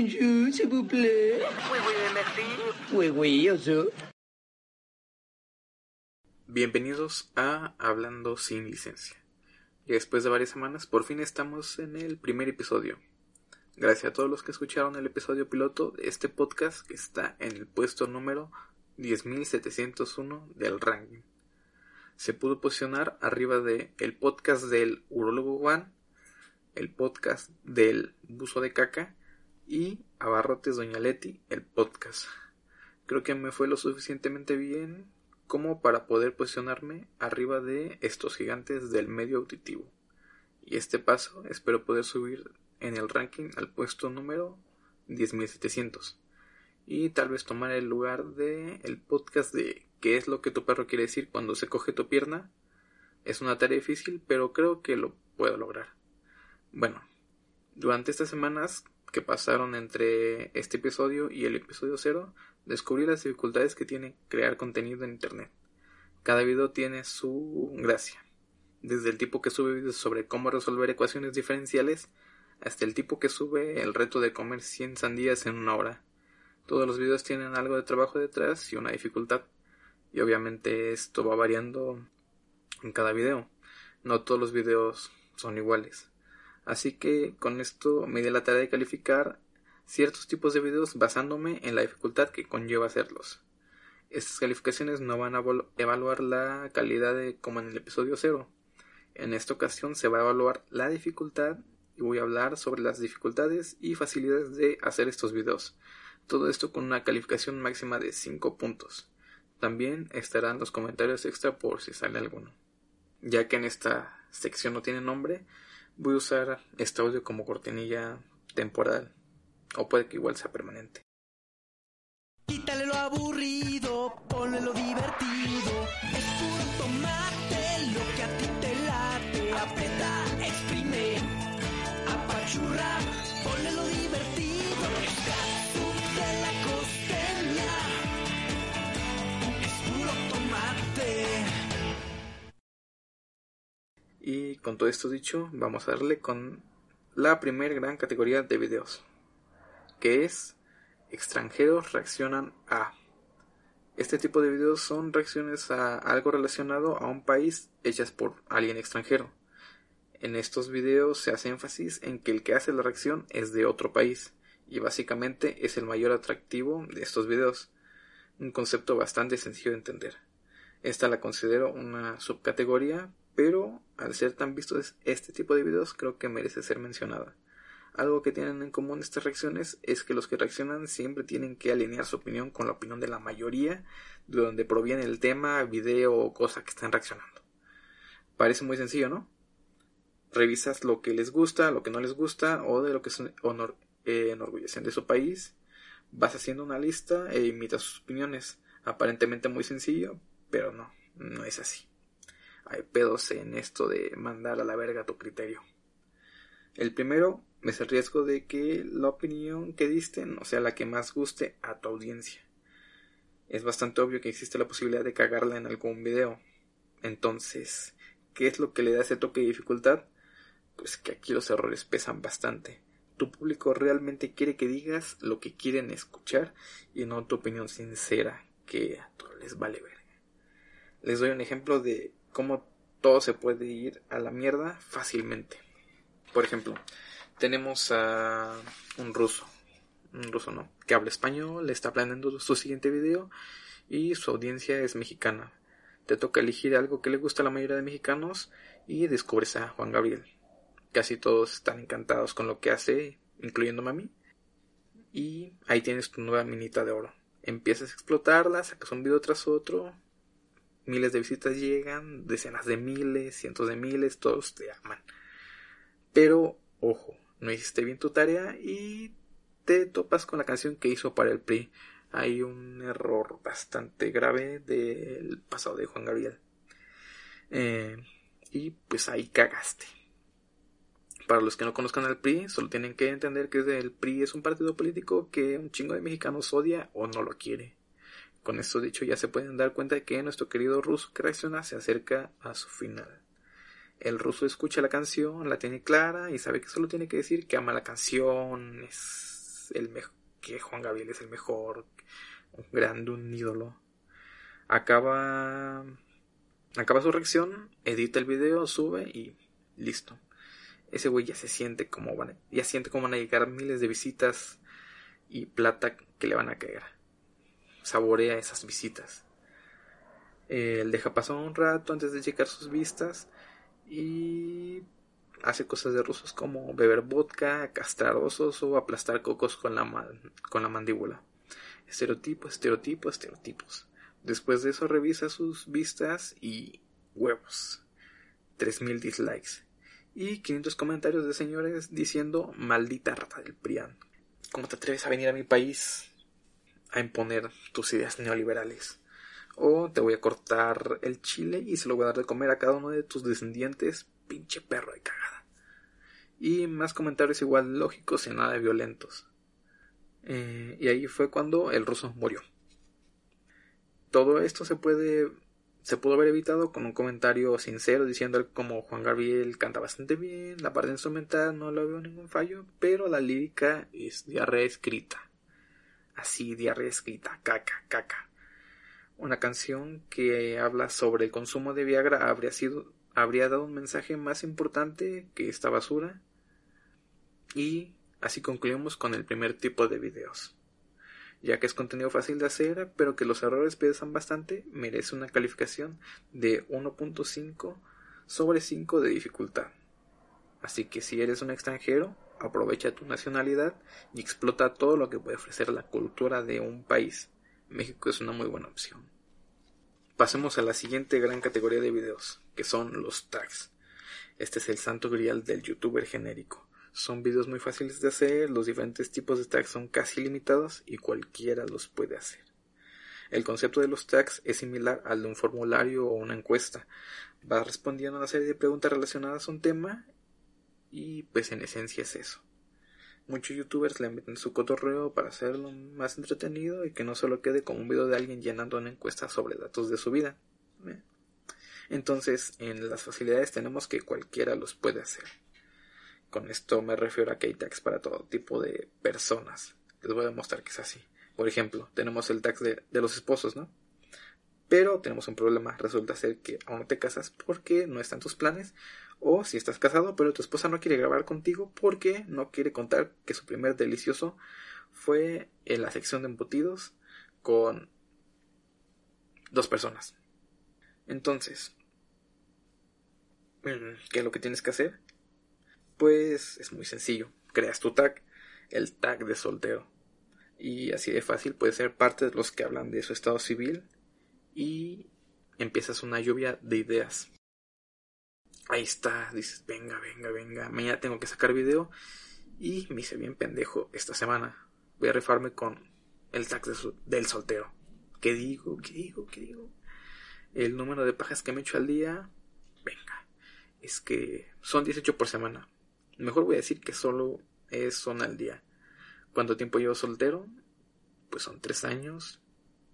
Bonjour, s'il vous plaît. Oui, oui, merci. Oui, oui, eso. Bienvenidos a Hablando sin licencia. Y después de varias semanas, por fin estamos en el primer episodio. Gracias a todos los que escucharon el episodio piloto de este podcast que está en el puesto número 10.701 del ranking. Se pudo posicionar arriba de el podcast del Urologo Juan, el podcast del Buzo de Caca y Abarrotes Doña Leti, el podcast. Creo que me fue lo suficientemente bien como para poder posicionarme arriba de estos gigantes del medio auditivo. Y este paso espero poder subir en el ranking al puesto número 10.700 y tal vez tomar el lugar de el podcast de qué es lo que tu perro quiere decir cuando se coge tu pierna. Es una tarea difícil, pero creo que lo puedo lograr. Bueno, durante estas semanas que pasaron entre este episodio y el episodio 0, descubrí las dificultades que tiene crear contenido en Internet. Cada video tiene su gracia. Desde el tipo que sube videos sobre cómo resolver ecuaciones diferenciales hasta el tipo que sube el reto de comer 100 sandías en una hora. Todos los videos tienen algo de trabajo detrás y una dificultad. Y obviamente esto va variando en cada video. No todos los videos son iguales. Así que con esto me di la tarea de calificar ciertos tipos de videos basándome en la dificultad que conlleva hacerlos. Estas calificaciones no van a evaluar la calidad de como en el episodio 0. En esta ocasión se va a evaluar la dificultad y voy a hablar sobre las dificultades y facilidades de hacer estos videos. Todo esto con una calificación máxima de 5 puntos. También estarán los comentarios extra por si sale alguno. Ya que en esta sección no tiene nombre, voy a usar este audio como cortinilla temporal. O puede que igual sea permanente. Y con todo esto dicho, vamos a darle con la primer gran categoría de videos, que es extranjeros reaccionan a. Este tipo de videos son reacciones a algo relacionado a un país hechas por alguien extranjero. En estos videos se hace énfasis en que el que hace la reacción es de otro país y básicamente es el mayor atractivo de estos videos. Un concepto bastante sencillo de entender. Esta la considero una subcategoría, pero al ser tan vistos este tipo de videos creo que merece ser mencionada. Algo que tienen en común estas reacciones es que los que reaccionan siempre tienen que alinear su opinión con la opinión de la mayoría de donde proviene el tema, video o cosa que están reaccionando. Parece muy sencillo, ¿no? Revisas lo que les gusta, lo que no les gusta o de lo que se honor, eh, enorgullecen de su país. Vas haciendo una lista e imitas sus opiniones. Aparentemente muy sencillo, pero no, no es así. Hay pedos en esto de mandar a la verga tu criterio. El primero es el riesgo de que la opinión que diste no sea la que más guste a tu audiencia. Es bastante obvio que existe la posibilidad de cagarla en algún video. Entonces, ¿qué es lo que le da ese toque de dificultad? Pues que aquí los errores pesan bastante. Tu público realmente quiere que digas lo que quieren escuchar y no tu opinión sincera, que a todos les vale verga. Les doy un ejemplo de cómo todo se puede ir a la mierda fácilmente. Por ejemplo, tenemos a un ruso, un ruso no, que habla español, está planeando su siguiente video y su audiencia es mexicana. Te toca elegir algo que le gusta a la mayoría de mexicanos y descubres a Juan Gabriel. Casi todos están encantados con lo que hace, incluyéndome a mí. Y ahí tienes tu nueva minita de oro. Empiezas a explotarla, sacas un video tras otro, miles de visitas llegan, decenas de miles, cientos de miles, todos te aman. Pero, ojo, no hiciste bien tu tarea y te topas con la canción que hizo para el PRI. Hay un error bastante grave del pasado de Juan Gabriel. Eh, y pues ahí cagaste. Para los que no conozcan al PRI, solo tienen que entender que el PRI es un partido político que un chingo de mexicanos odia o no lo quiere. Con esto dicho ya se pueden dar cuenta de que nuestro querido ruso que reacciona se acerca a su final. El ruso escucha la canción, la tiene clara y sabe que solo tiene que decir que ama la canción, es el que Juan Gabriel es el mejor, un grande, un ídolo. Acaba acaba su reacción, edita el video, sube y listo. Ese güey ya se siente como van, ya siente como van a llegar miles de visitas y plata que le van a caer. Saborea esas visitas. Él deja pasar un rato antes de checar sus vistas y hace cosas de rusos como beber vodka, castrar osos o aplastar cocos con la, con la mandíbula. Estereotipo, estereotipo, estereotipos. Después de eso revisa sus vistas y huevos. 3000 dislikes. Y 500 comentarios de señores diciendo maldita rata del PRIAN. ¿Cómo te atreves a venir a mi país a imponer tus ideas neoliberales? O te voy a cortar el chile y se lo voy a dar de comer a cada uno de tus descendientes, pinche perro de cagada. Y más comentarios igual lógicos y nada de violentos. Eh, y ahí fue cuando el ruso murió. Todo esto se puede se pudo haber evitado con un comentario sincero diciendo como Juan Gabriel canta bastante bien, la parte instrumental no le veo ningún fallo, pero la lírica es diarrea escrita. Así, diarrea escrita, caca, caca. Una canción que habla sobre el consumo de Viagra habría sido habría dado un mensaje más importante que esta basura. Y así concluimos con el primer tipo de videos ya que es contenido fácil de hacer, pero que los errores pesan bastante, merece una calificación de 1.5 sobre 5 de dificultad. Así que si eres un extranjero, aprovecha tu nacionalidad y explota todo lo que puede ofrecer la cultura de un país. México es una muy buena opción. Pasemos a la siguiente gran categoría de videos, que son los tags. Este es el santo grial del youtuber genérico. Son videos muy fáciles de hacer, los diferentes tipos de tags son casi limitados y cualquiera los puede hacer. El concepto de los tags es similar al de un formulario o una encuesta. Vas respondiendo a una serie de preguntas relacionadas a un tema y pues en esencia es eso. Muchos youtubers le meten su cotorreo para hacerlo más entretenido y que no solo quede como un video de alguien llenando una encuesta sobre datos de su vida. ¿eh? Entonces, en las facilidades tenemos que cualquiera los puede hacer. Con esto me refiero a que hay tags para todo tipo de personas. Les voy a demostrar que es así. Por ejemplo, tenemos el tag de, los esposos, ¿no? Pero tenemos un problema. Resulta ser que aún no te casas porque no están tus planes. O si estás casado, pero tu esposa no quiere grabar contigo porque no quiere contar que su primer delicioso fue en la sección de embutidos con dos personas. Entonces, mm, ¿qué es lo que tienes que hacer? Pues es muy sencillo. Creas tu tag, el tag de soltero. Y así de fácil puede ser parte de los que hablan de su estado civil y empiezas una lluvia de ideas. Ahí está, dices, venga, venga, venga, mañana tengo que sacar video y me hice bien pendejo esta semana. Voy a rifarme con el tag del soltero. ¿Qué digo? ¿Qué digo? ¿Qué digo? El número de pajas que me echo al día, venga, es que son 18 por semana. Mejor voy a decir que solo es una al día. ¿Cuánto tiempo llevo soltero? Pues son tres años.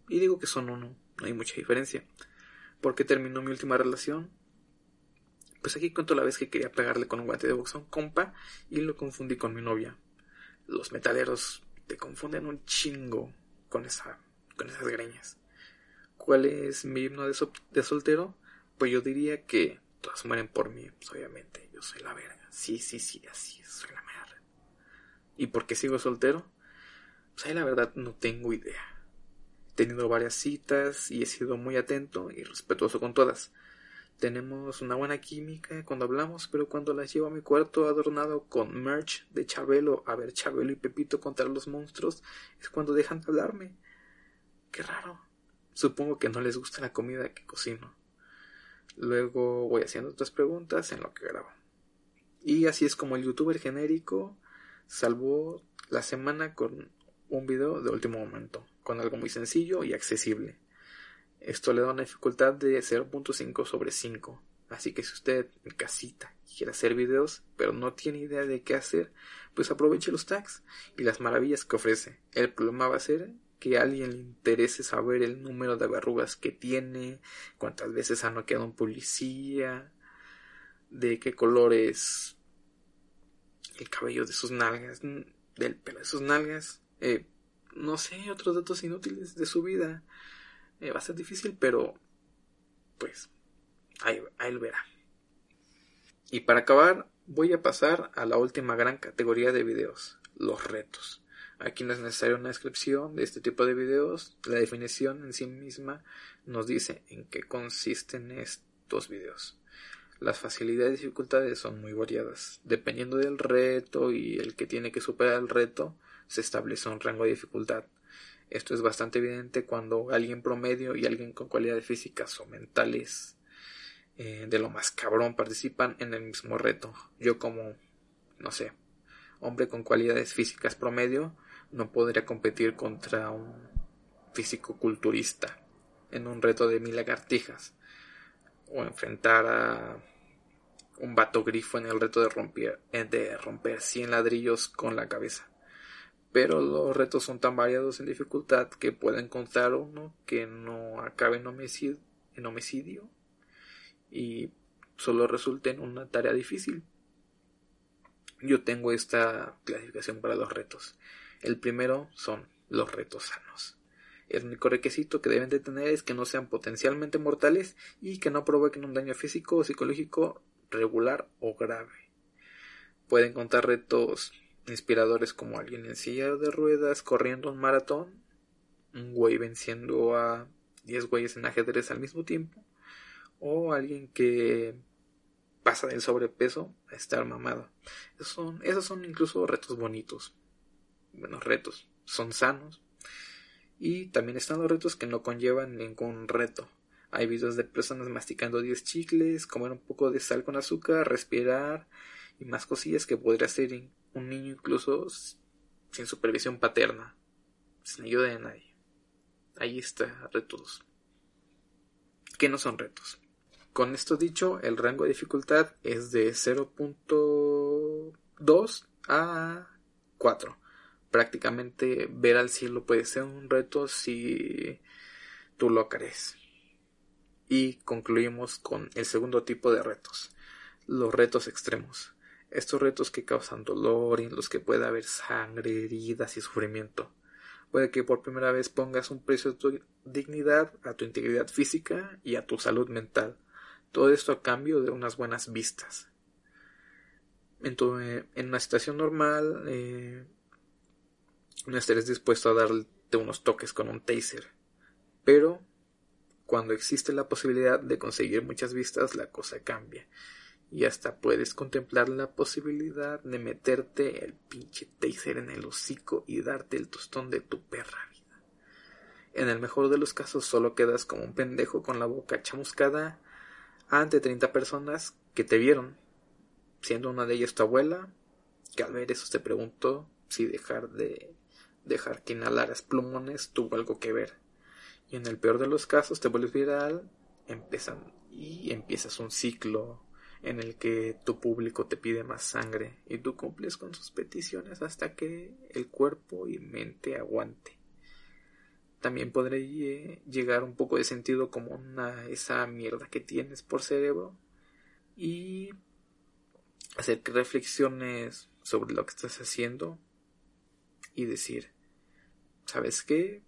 Y digo que son uno. No hay mucha diferencia. ¿Por qué terminó mi última relación? Pues aquí cuento la vez que quería pegarle con un guante de box a un compa y lo confundí con mi novia. Los metaleros te confunden un chingo con esa, con esas greñas. ¿Cuál es mi himno de, soltero? Pues yo diría que todas mueren por mí, pues obviamente, yo soy la verga. Sí, sí, sí, así es, soy la mierda. ¿Y por qué sigo soltero? Pues ahí la verdad no tengo idea. He tenido varias citas y he sido muy atento y respetuoso con todas. Tenemos una buena química cuando hablamos, pero cuando las llevo a mi cuarto adornado con merch de Chabelo a ver Chabelo y Pepito contra los monstruos, es cuando dejan de hablarme. Qué raro. Supongo que no les gusta la comida que cocino. Luego voy haciendo otras preguntas en lo que grabo. Y así es como el youtuber genérico salvó la semana con un video de último momento, con algo muy sencillo y accesible. Esto le da una dificultad de 0.5 sobre 5. Así que si usted en casita quiere hacer videos, pero no tiene idea de qué hacer, pues aproveche los tags y las maravillas que ofrece. El problema va a ser que a alguien le interese saber el número de verrugas que tiene, cuántas veces ha noqueado un policía, de qué colores el cabello de sus nalgas. del pelo de sus nalgas. Eh, no sé, otros datos inútiles de su vida. Eh, va a ser difícil, pero pues ahí, ahí lo verá. Y para acabar, voy a pasar a la última gran categoría de videos, los retos. Aquí no es necesaria una descripción de este tipo de videos, la definición en sí misma nos dice en qué consisten estos videos. Las facilidades y dificultades son muy variadas. Dependiendo del reto y el que tiene que superar el reto, se establece un rango de dificultad. Esto es bastante evidente cuando alguien promedio y alguien con cualidades físicas o mentales eh, de lo más cabrón participan en el mismo reto. Yo como, no sé, hombre con cualidades físicas promedio, no podría competir contra un físico culturista en un reto de mil lagartijas o enfrentar a un vato grifo en el reto de romper, de romper 100 ladrillos con la cabeza. Pero los retos son tan variados en dificultad que pueden encontrar uno que no acabe en homicidio, en homicidio y solo resulte en una tarea difícil. Yo tengo esta clasificación para los retos. El primero son los retos sanos. El único requisito que deben de tener es que no sean potencialmente mortales y que no provoquen un daño físico o psicológico regular o grave. Pueden contar retos inspiradores como alguien en silla de ruedas corriendo un maratón, un güey venciendo a 10 güeyes en ajedrez al mismo tiempo, o alguien que pasa del sobrepeso a estar mamado. Esos son, esos son incluso retos bonitos. Buenos retos. Son sanos, y también están los retos que no conllevan ningún reto. Hay videos de personas masticando 10 chicles, comer un poco de sal con azúcar, respirar y más cosillas que podría hacer un niño incluso sin supervisión paterna, sin ayuda de nadie. Ahí está, retos. Que no son retos. Con esto dicho, el rango de dificultad es de 0.2 a 4 prácticamente ver al cielo puede ser un reto si tú lo crees. Y concluimos con el segundo tipo de retos, los retos extremos. Estos retos que causan dolor y en los que puede haber sangre, heridas y sufrimiento. Puede que por primera vez pongas un precio a tu dignidad, a tu integridad física y a tu salud mental. Todo esto a cambio de unas buenas vistas. En, en una situación normal, eh, no estarías dispuesto a darte unos toques con un taser. Pero cuando existe la posibilidad de conseguir muchas vistas, la cosa cambia. Y hasta puedes contemplar la posibilidad de meterte el pinche taser en el hocico y darte el tostón de tu perra vida. En el mejor de los casos solo quedas como un pendejo con la boca chamuscada ante 30 personas que te vieron, siendo una de ellas tu abuela, que al ver eso te preguntó si dejar de dejar que inhalaras plumones tuvo algo que ver. Y en el peor de los casos te vuelves viral empiezan, y empiezas un ciclo en el que tu público te pide más sangre y tú cumples con sus peticiones hasta que el cuerpo y mente aguante. También podría llegar un poco de sentido como una esa mierda que tienes por cerebro y hacer reflexiones sobre lo que estás haciendo y decir ¿sabes qué?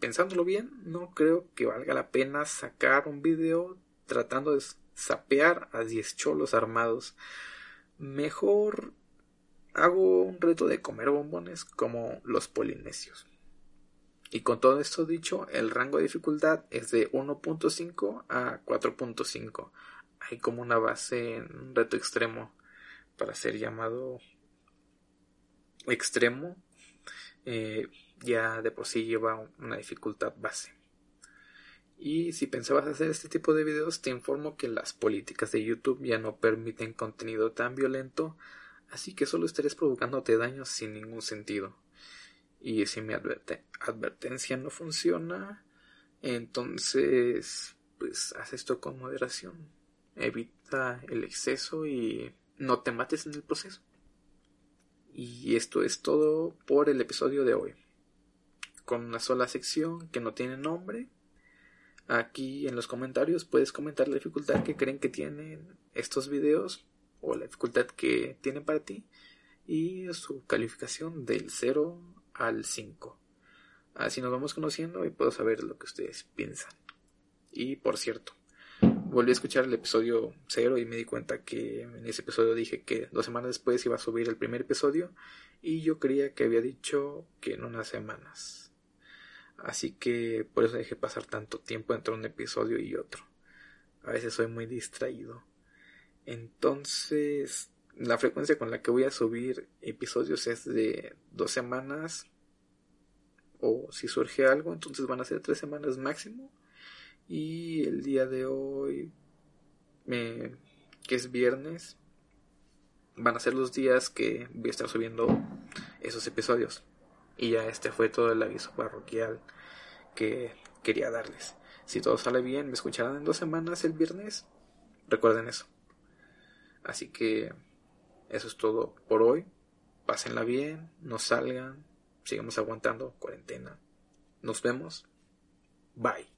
Pensándolo bien, no creo que valga la pena sacar un video tratando de sapear a 10 cholos armados. Mejor hago un reto de comer bombones como los polinesios. Y con todo esto dicho, el rango de dificultad es de 1.5 a 4.5. Hay como una base en un reto extremo para ser llamado extremo. Eh, ya de por sí lleva una dificultad base. Y si pensabas hacer este tipo de videos, te informo que las políticas de YouTube ya no permiten contenido tan violento, así que solo estarías provocándote daños sin ningún sentido. Y si mi advertencia no funciona, entonces, pues haz esto con moderación. Evita el exceso y no te mates en el proceso. Y esto es todo por el episodio de hoy con una sola sección que no tiene nombre. Aquí en los comentarios puedes comentar la dificultad que creen que tienen estos videos o la dificultad que tienen para ti y su calificación del 0 al 5. Así nos vamos conociendo y puedo saber lo que ustedes piensan. Y por cierto, volví a escuchar el episodio 0 y me di cuenta que en ese episodio dije que dos semanas después iba a subir el primer episodio y yo creía que había dicho que en unas semanas. Así que por eso dejé pasar tanto tiempo entre un episodio y otro. A veces soy muy distraído. Entonces, la frecuencia con la que voy a subir episodios es de dos semanas. O si surge algo, entonces van a ser tres semanas máximo. Y el día de hoy, que es viernes, van a ser los días que voy a estar subiendo esos episodios. Y ya este fue todo el aviso parroquial que quería darles. Si todo sale bien, me escucharán en dos semanas el viernes. Recuerden eso. Así que eso es todo por hoy. Pásenla bien, no salgan, sigamos aguantando cuarentena. Nos vemos. Bye.